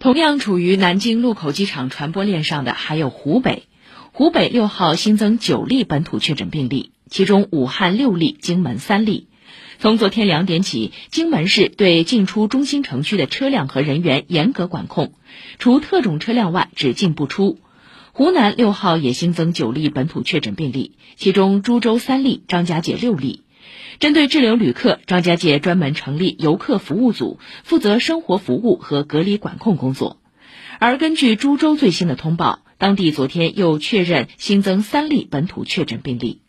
同样处于南京禄口机场传播链上的还有湖北，湖北六号新增九例本土确诊病例，其中武汉六例，荆门三例。从昨天两点起，荆门市对进出中心城区的车辆和人员严格管控，除特种车辆外只进不出。湖南六号也新增九例本土确诊病例，其中株洲三例，张家界六例。针对滞留旅客，张家界专门成立游客服务组，负责生活服务和隔离管控工作。而根据株洲最新的通报，当地昨天又确认新增三例本土确诊病例。